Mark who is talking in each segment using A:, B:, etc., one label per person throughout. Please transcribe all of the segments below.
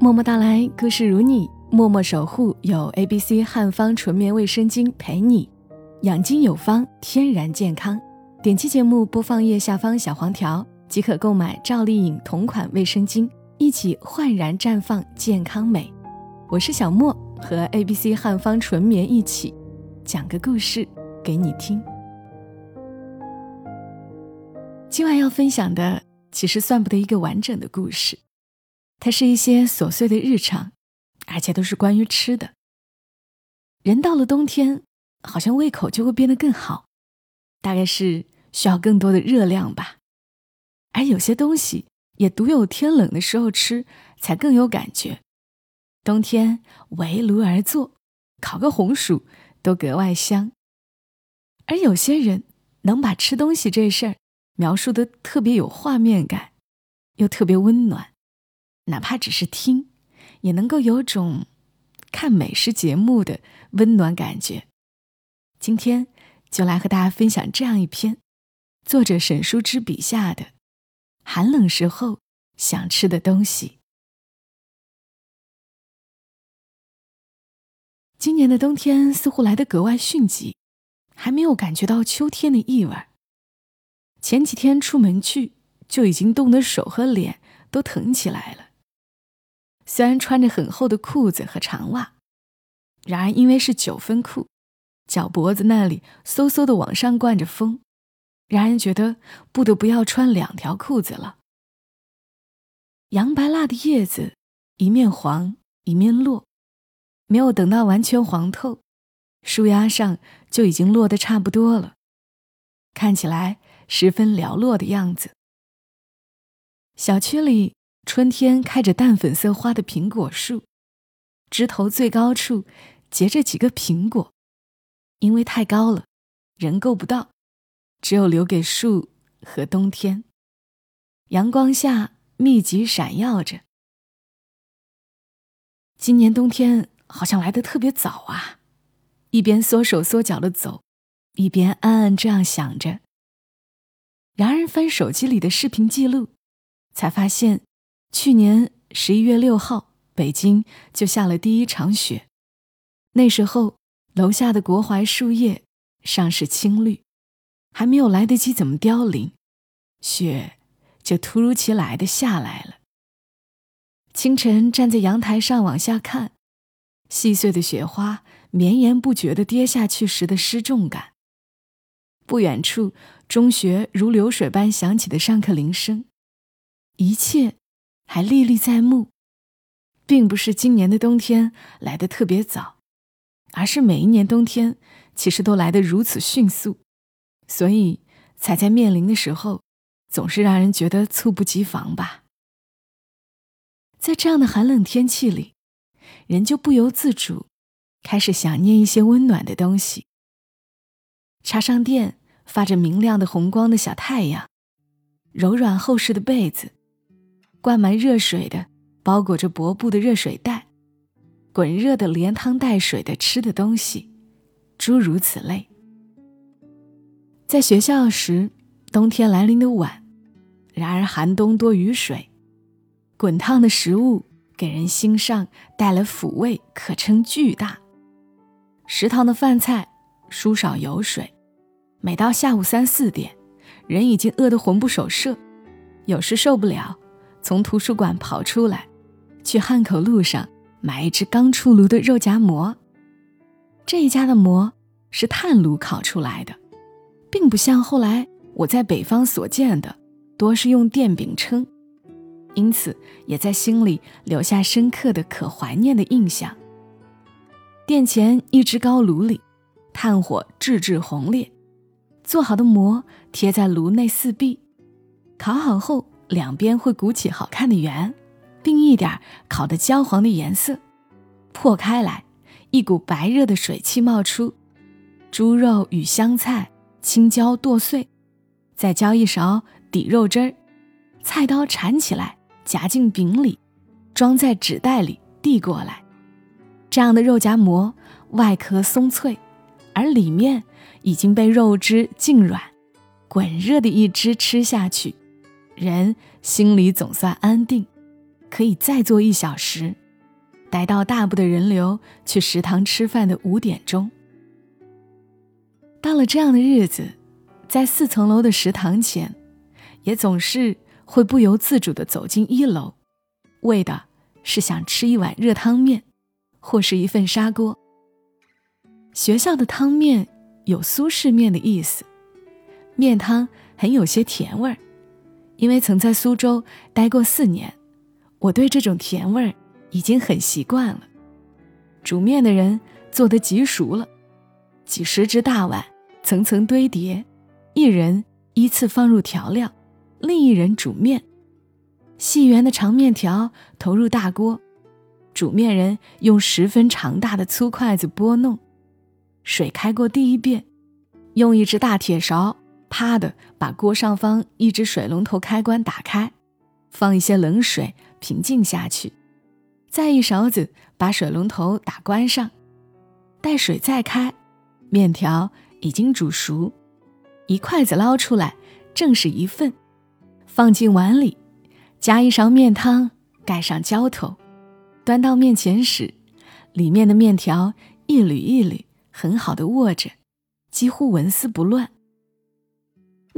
A: 默默到来，故事如你，默默守护。有 A B C 汉方纯棉卫生巾陪你，养精有方，天然健康。点击节目播放页下方小黄条即可购买赵丽颖同款卫生巾，一起焕然绽放健康美。我是小莫，和 A B C 汉方纯棉一起讲个故事给你听。今晚要分享的，其实算不得一个完整的故事。它是一些琐碎的日常，而且都是关于吃的。人到了冬天，好像胃口就会变得更好，大概是需要更多的热量吧。而有些东西也独有天冷的时候吃才更有感觉。冬天围炉而坐，烤个红薯都格外香。而有些人能把吃东西这事儿描述的特别有画面感，又特别温暖。哪怕只是听，也能够有种看美食节目的温暖感觉。今天就来和大家分享这样一篇作者沈书之笔下的寒冷时候想吃的东西。今年的冬天似乎来得格外迅疾，还没有感觉到秋天的意味儿。前几天出门去，就已经冻得手和脸都疼起来了。虽然穿着很厚的裤子和长袜，然而因为是九分裤，脚脖子那里嗖嗖的往上灌着风，让人觉得不得不要穿两条裤子了。洋白蜡的叶子一面黄一面落，没有等到完全黄透，树丫上就已经落得差不多了，看起来十分寥落的样子。小区里。春天开着淡粉色花的苹果树，枝头最高处结着几个苹果，因为太高了，人够不到，只有留给树和冬天。阳光下密集闪耀着。今年冬天好像来得特别早啊！一边缩手缩脚的走，一边暗暗这样想着。然而翻手机里的视频记录，才发现。去年十一月六号，北京就下了第一场雪。那时候，楼下的国槐树叶尚是青绿，还没有来得及怎么凋零，雪就突如其来的下来了。清晨站在阳台上往下看，细碎的雪花绵延不绝的跌下去时的失重感。不远处，中学如流水般响起的上课铃声，一切。还历历在目，并不是今年的冬天来的特别早，而是每一年冬天其实都来得如此迅速，所以才在面临的时候总是让人觉得猝不及防吧。在这样的寒冷天气里，人就不由自主开始想念一些温暖的东西。插上电发着明亮的红光的小太阳，柔软厚实的被子。灌满热水的、包裹着薄布的热水袋，滚热的连汤带水的吃的东西，诸如此类。在学校时，冬天来临的晚，然而寒冬多雨水，滚烫的食物给人心上带来抚慰，可称巨大。食堂的饭菜疏少油水，每到下午三四点，人已经饿得魂不守舍，有时受不了。从图书馆跑出来，去汉口路上买一只刚出炉的肉夹馍。这一家的馍是炭炉烤出来的，并不像后来我在北方所见的，多是用电饼铛，因此也在心里留下深刻的可怀念的印象。店前一只高炉里，炭火炙炙红烈，做好的馍贴在炉内四壁，烤好后。两边会鼓起好看的圆，并一点烤得焦黄的颜色，破开来，一股白热的水汽冒出，猪肉与香菜、青椒剁碎，再浇一勺底肉汁儿，菜刀铲起来夹进饼里，装在纸袋里递过来。这样的肉夹馍外壳松脆，而里面已经被肉汁浸软，滚热的一只吃下去。人心里总算安定，可以再坐一小时，待到大部的人流去食堂吃饭的五点钟。到了这样的日子，在四层楼的食堂前，也总是会不由自主地走进一楼，为的是想吃一碗热汤面，或是一份砂锅。学校的汤面有苏式面的意思，面汤很有些甜味儿，因为曾在苏州待过四年，我对这种甜味儿已经很习惯了。煮面的人做得极熟了。几十只大碗层层堆叠，一人依次放入调料，另一人煮面。细圆的长面条投入大锅，煮面人用十分长大的粗筷子拨弄，水开过第一遍，用一只大铁勺啪的把锅上方一只水龙头开关打开，放一些冷水平静下去，再一勺子把水龙头打关上，待水再开。面条已经煮熟，一筷子捞出来，正是一份，放进碗里，加一勺面汤，盖上浇头，端到面前时，里面的面条一缕一缕很好的握着，几乎纹丝不乱。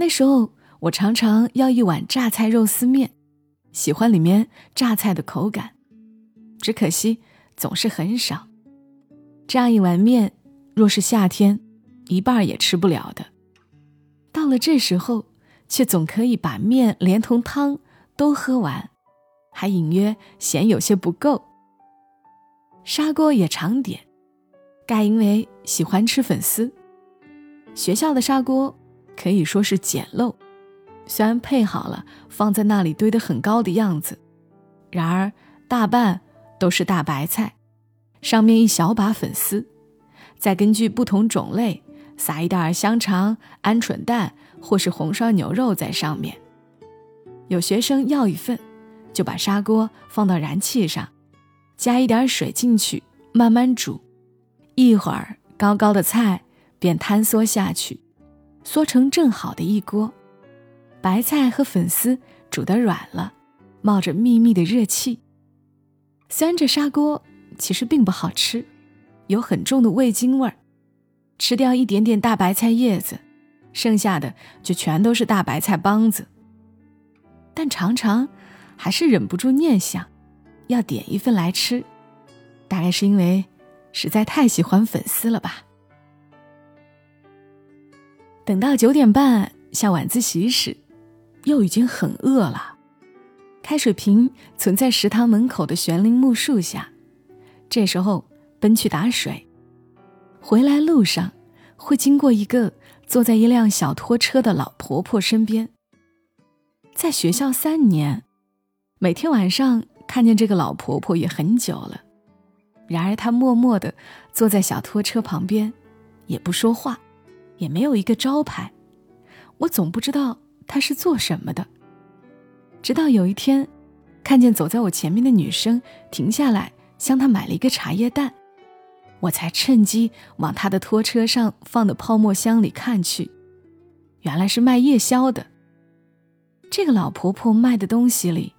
A: 那时候我常常要一碗榨菜肉丝面，喜欢里面榨菜的口感，只可惜总是很少。这样一碗面。若是夏天，一半也吃不了的。到了这时候，却总可以把面连同汤都喝完，还隐约嫌有些不够。砂锅也常点，盖因为喜欢吃粉丝。学校的砂锅可以说是简陋，虽然配好了放在那里堆得很高的样子，然而大半都是大白菜，上面一小把粉丝。再根据不同种类撒一点香肠、鹌鹑蛋或是红烧牛肉在上面。有学生要一份，就把砂锅放到燃气上，加一点水进去，慢慢煮。一会儿，高高的菜便坍缩下去，缩成正好的一锅。白菜和粉丝煮得软了，冒着密密的热气。虽然这砂锅其实并不好吃。有很重的味精味儿，吃掉一点点大白菜叶子，剩下的就全都是大白菜帮子。但常常还是忍不住念想，要点一份来吃，大概是因为实在太喜欢粉丝了吧。等到九点半下晚自习时，又已经很饿了。开水瓶存在食堂门口的悬铃木树下，这时候。奔去打水，回来路上会经过一个坐在一辆小拖车的老婆婆身边。在学校三年，每天晚上看见这个老婆婆也很久了。然而她默默地坐在小拖车旁边，也不说话，也没有一个招牌。我总不知道他是做什么的。直到有一天，看见走在我前面的女生停下来，向她买了一个茶叶蛋。我才趁机往他的拖车上放的泡沫箱里看去，原来是卖夜宵的。这个老婆婆卖的东西里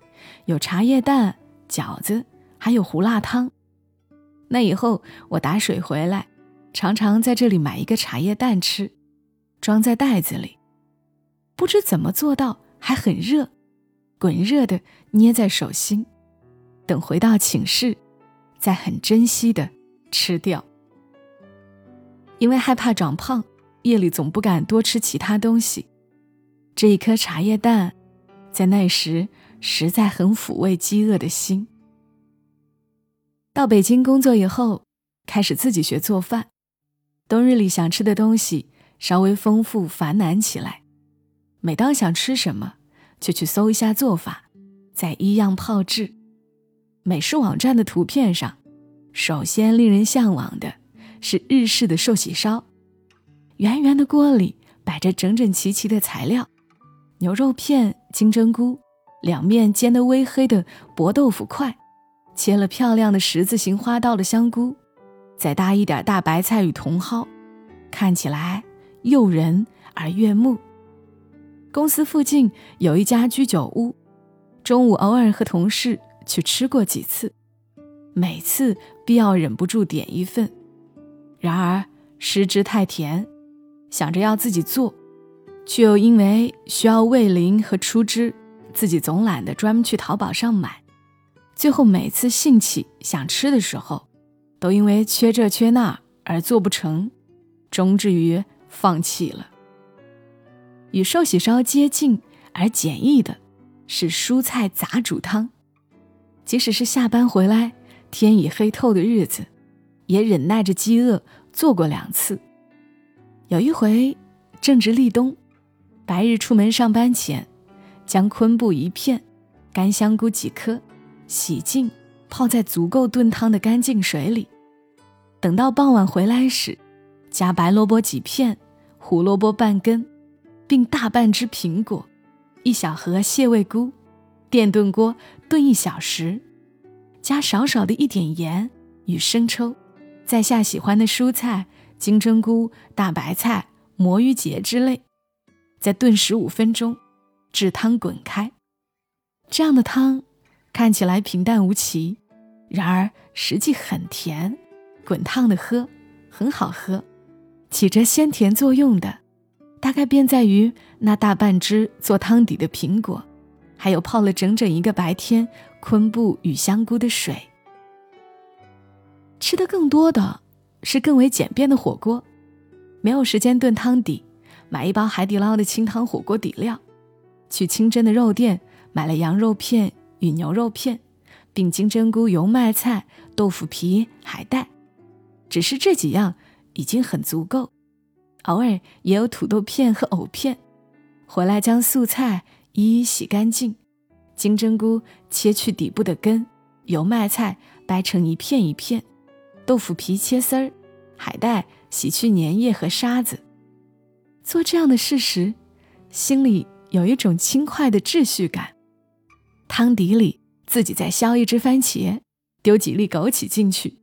A: 有茶叶蛋、饺子，还有胡辣汤。那以后我打水回来，常常在这里买一个茶叶蛋吃，装在袋子里。不知怎么做到还很热，滚热的捏在手心，等回到寝室，再很珍惜的。吃掉，因为害怕长胖，夜里总不敢多吃其他东西。这一颗茶叶蛋，在那时实在很抚慰饥饿的心。到北京工作以后，开始自己学做饭。冬日里想吃的东西稍微丰富繁难起来，每当想吃什么，就去搜一下做法，再依样炮制。美食网站的图片上。首先令人向往的是日式的寿喜烧，圆圆的锅里摆着整整齐齐的材料：牛肉片、金针菇，两面煎得微黑的薄豆腐块，切了漂亮的十字形花刀的香菇，再搭一点大白菜与茼蒿，看起来诱人而悦目。公司附近有一家居酒屋，中午偶尔和同事。去吃过几次，每次必要忍不住点一份。然而食之太甜，想着要自己做，却又因为需要味淋和出汁，自己总懒得专门去淘宝上买。最后每次兴起想吃的时候，都因为缺这缺那而做不成，终至于放弃了。与寿喜烧接近而简易的是蔬菜杂煮汤。即使是下班回来，天已黑透的日子，也忍耐着饥饿做过两次。有一回正值立冬，白日出门上班前，将昆布一片、干香菇几颗洗净，泡在足够炖汤的干净水里。等到傍晚回来时，加白萝卜几片、胡萝卜半根，并大半只苹果、一小盒蟹味菇。电炖锅炖一小时，加少少的一点盐与生抽，再下喜欢的蔬菜，金针菇、大白菜、魔芋结之类，再炖十五分钟，至汤滚开。这样的汤看起来平淡无奇，然而实际很甜，滚烫的喝很好喝，起着鲜甜作用的，大概便在于那大半只做汤底的苹果。还有泡了整整一个白天昆布与香菇的水。吃的更多的是更为简便的火锅，没有时间炖汤底，买一包海底捞的清汤火锅底料，去清真的肉店买了羊肉片与牛肉片，并金针菇、油麦菜、豆腐皮、海带，只是这几样已经很足够，偶尔也有土豆片和藕片，回来将素菜。一一洗干净，金针菇切去底部的根，油麦菜掰成一片一片，豆腐皮切丝儿，海带洗去粘液和沙子。做这样的事时，心里有一种轻快的秩序感。汤底里自己再削一只番茄，丢几粒枸杞进去，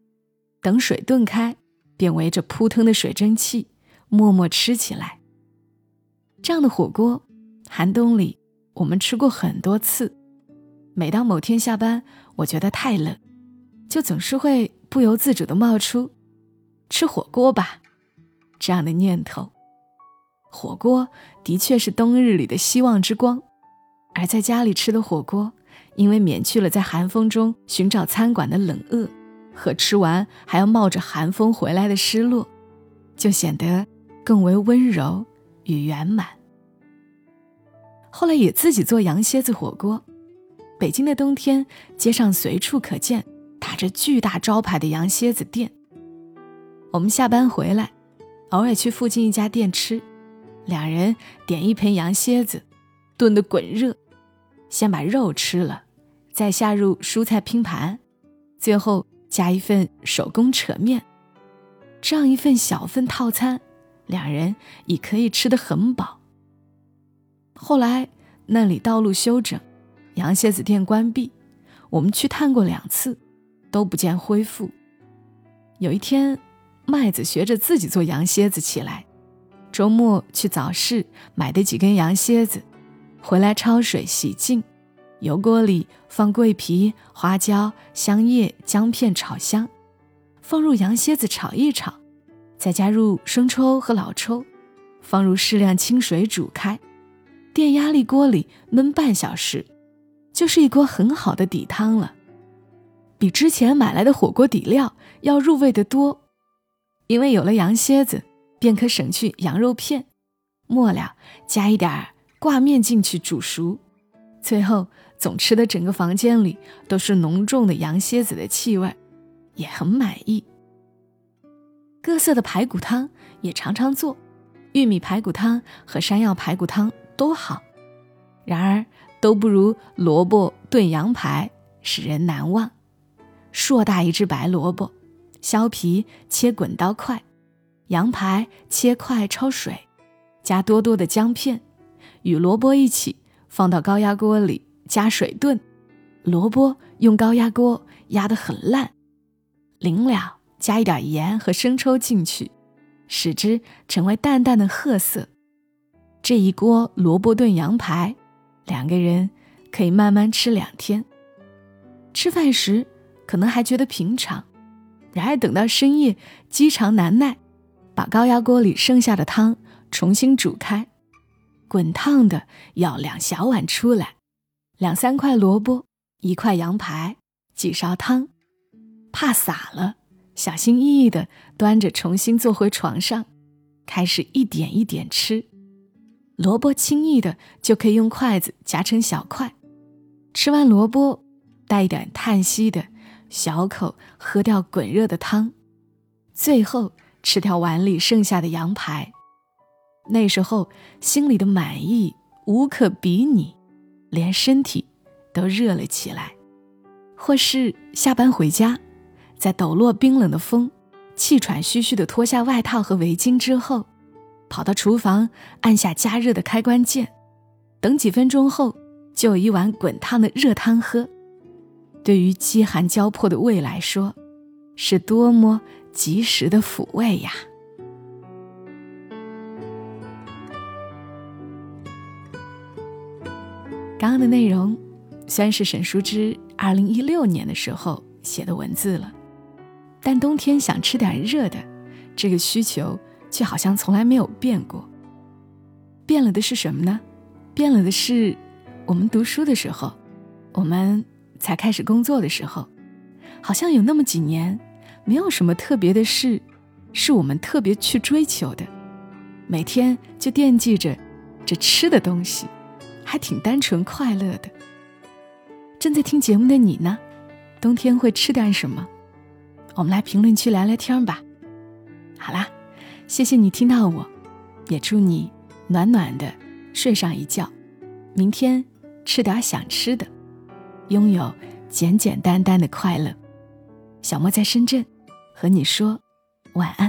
A: 等水炖开，便围着扑腾的水蒸气，默默吃起来。这样的火锅，寒冬里。我们吃过很多次，每当某天下班，我觉得太冷，就总是会不由自主的冒出“吃火锅吧”这样的念头。火锅的确是冬日里的希望之光，而在家里吃的火锅，因为免去了在寒风中寻找餐馆的冷饿和吃完还要冒着寒风回来的失落，就显得更为温柔与圆满。后来也自己做羊蝎子火锅。北京的冬天，街上随处可见打着巨大招牌的羊蝎子店。我们下班回来，偶尔去附近一家店吃，两人点一盆羊蝎子，炖得滚热，先把肉吃了，再下入蔬菜拼盘，最后加一份手工扯面。这样一份小份套餐，两人已可以吃得很饱。后来那里道路修整，羊蝎子店关闭，我们去探过两次，都不见恢复。有一天，麦子学着自己做羊蝎子起来，周末去早市买的几根羊蝎子，回来焯水洗净，油锅里放桂皮、花椒、香叶、姜片炒香，放入羊蝎子炒一炒，再加入生抽和老抽，放入适量清水煮开。电压力锅里焖半小时，就是一锅很好的底汤了，比之前买来的火锅底料要入味的多。因为有了羊蝎子，便可省去羊肉片，末了加一点挂面进去煮熟，最后总吃的整个房间里都是浓重的羊蝎子的气味，也很满意。各色的排骨汤也常常做，玉米排骨汤和山药排骨汤。都好，然而都不如萝卜炖羊排使人难忘。硕大一只白萝卜，削皮切滚刀块，羊排切块焯水，加多多的姜片，与萝卜一起放到高压锅里加水炖。萝卜用高压锅压得很烂，临了加一点盐和生抽进去，使之成为淡淡的褐色。这一锅萝卜炖羊排，两个人可以慢慢吃两天。吃饭时可能还觉得平常，然而等到深夜饥肠难耐，把高压锅里剩下的汤重新煮开，滚烫的舀两小碗出来，两三块萝卜，一块羊排，几勺汤，怕洒了，小心翼翼的端着重新坐回床上，开始一点一点吃。萝卜轻易的就可以用筷子夹成小块，吃完萝卜，带一点叹息的小口喝掉滚热的汤，最后吃掉碗里剩下的羊排。那时候心里的满意无可比拟，连身体都热了起来。或是下班回家，在抖落冰冷的风，气喘吁吁的脱下外套和围巾之后。跑到厨房，按下加热的开关键，等几分钟后，就有一碗滚烫的热汤喝。对于饥寒交迫的胃来说，是多么及时的抚慰呀！刚刚的内容，虽然是沈淑之二零一六年的时候写的文字了，但冬天想吃点热的，这个需求。却好像从来没有变过。变了的是什么呢？变了的是，我们读书的时候，我们才开始工作的时候，好像有那么几年，没有什么特别的事，是我们特别去追求的，每天就惦记着这吃的东西，还挺单纯快乐的。正在听节目的你呢，冬天会吃点什么？我们来评论区聊聊天吧。好啦。谢谢你听到我，也祝你暖暖的睡上一觉，明天吃点想吃的，拥有简简单单的快乐。小莫在深圳，和你说晚安。